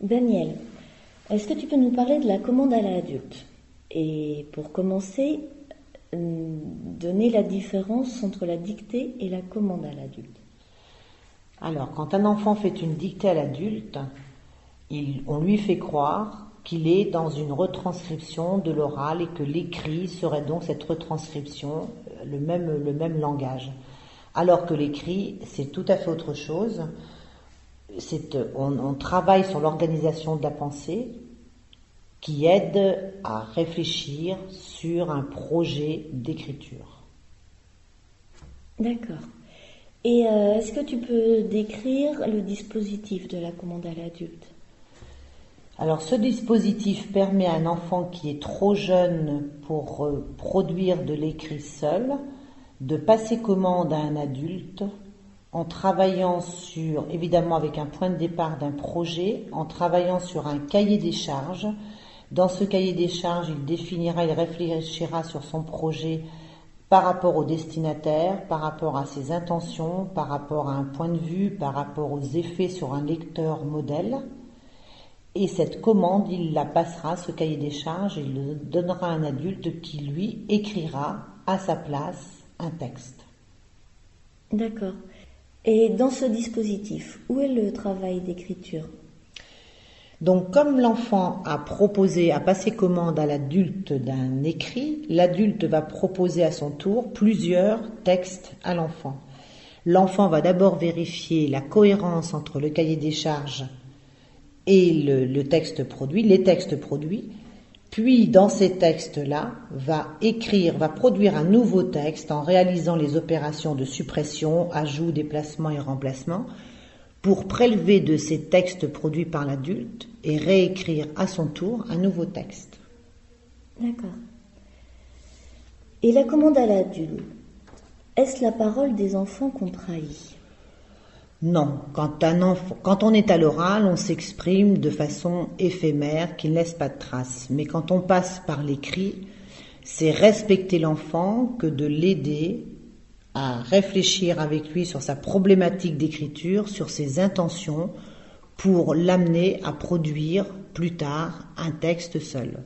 Daniel, est-ce que tu peux nous parler de la commande à l'adulte? Et pour commencer, euh, donner la différence entre la dictée et la commande à l'adulte. Alors, quand un enfant fait une dictée à l'adulte, on lui fait croire qu'il est dans une retranscription de l'oral et que l'écrit serait donc cette retranscription, euh, le même, le même langage. Alors que l'écrit, c'est tout à fait autre chose. Euh, on, on travaille sur l'organisation de la pensée qui aide à réfléchir sur un projet d'écriture. D'accord. Et euh, est-ce que tu peux décrire le dispositif de la commande à l'adulte? Alors ce dispositif permet à un enfant qui est trop jeune pour euh, produire de l'écrit seul de passer commande à un adulte en travaillant sur, évidemment avec un point de départ d'un projet, en travaillant sur un cahier des charges. Dans ce cahier des charges, il définira, il réfléchira sur son projet par rapport au destinataire, par rapport à ses intentions, par rapport à un point de vue, par rapport aux effets sur un lecteur modèle. Et cette commande, il la passera, ce cahier des charges, il le donnera à un adulte qui, lui, écrira à sa place un texte. D'accord. Et dans ce dispositif, où est le travail d'écriture? Donc, comme l'enfant a proposé, a passé commande à l'adulte d'un écrit, l'adulte va proposer à son tour plusieurs textes à l'enfant. L'enfant va d'abord vérifier la cohérence entre le cahier des charges et le, texte produit, les textes produits, puis dans ces textes-là, va écrire, va produire un nouveau texte en réalisant les opérations de suppression, ajout, déplacement et remplacement, pour prélever de ces textes produits par l'adulte et réécrire à son tour un nouveau texte. D'accord. Et la commande à l'adulte, est-ce la parole des enfants qu'on trahit? Non, quand, on est à l'oral, on s'exprime de façon éphémère qui ne laisse pas de traces. Mais quand on passe par l'écrit, c'est respecter l'enfant que de l'aider à réfléchir avec lui sur sa problématique d'écriture, sur ses intentions, pour l'amener à produire plus tard un texte seul.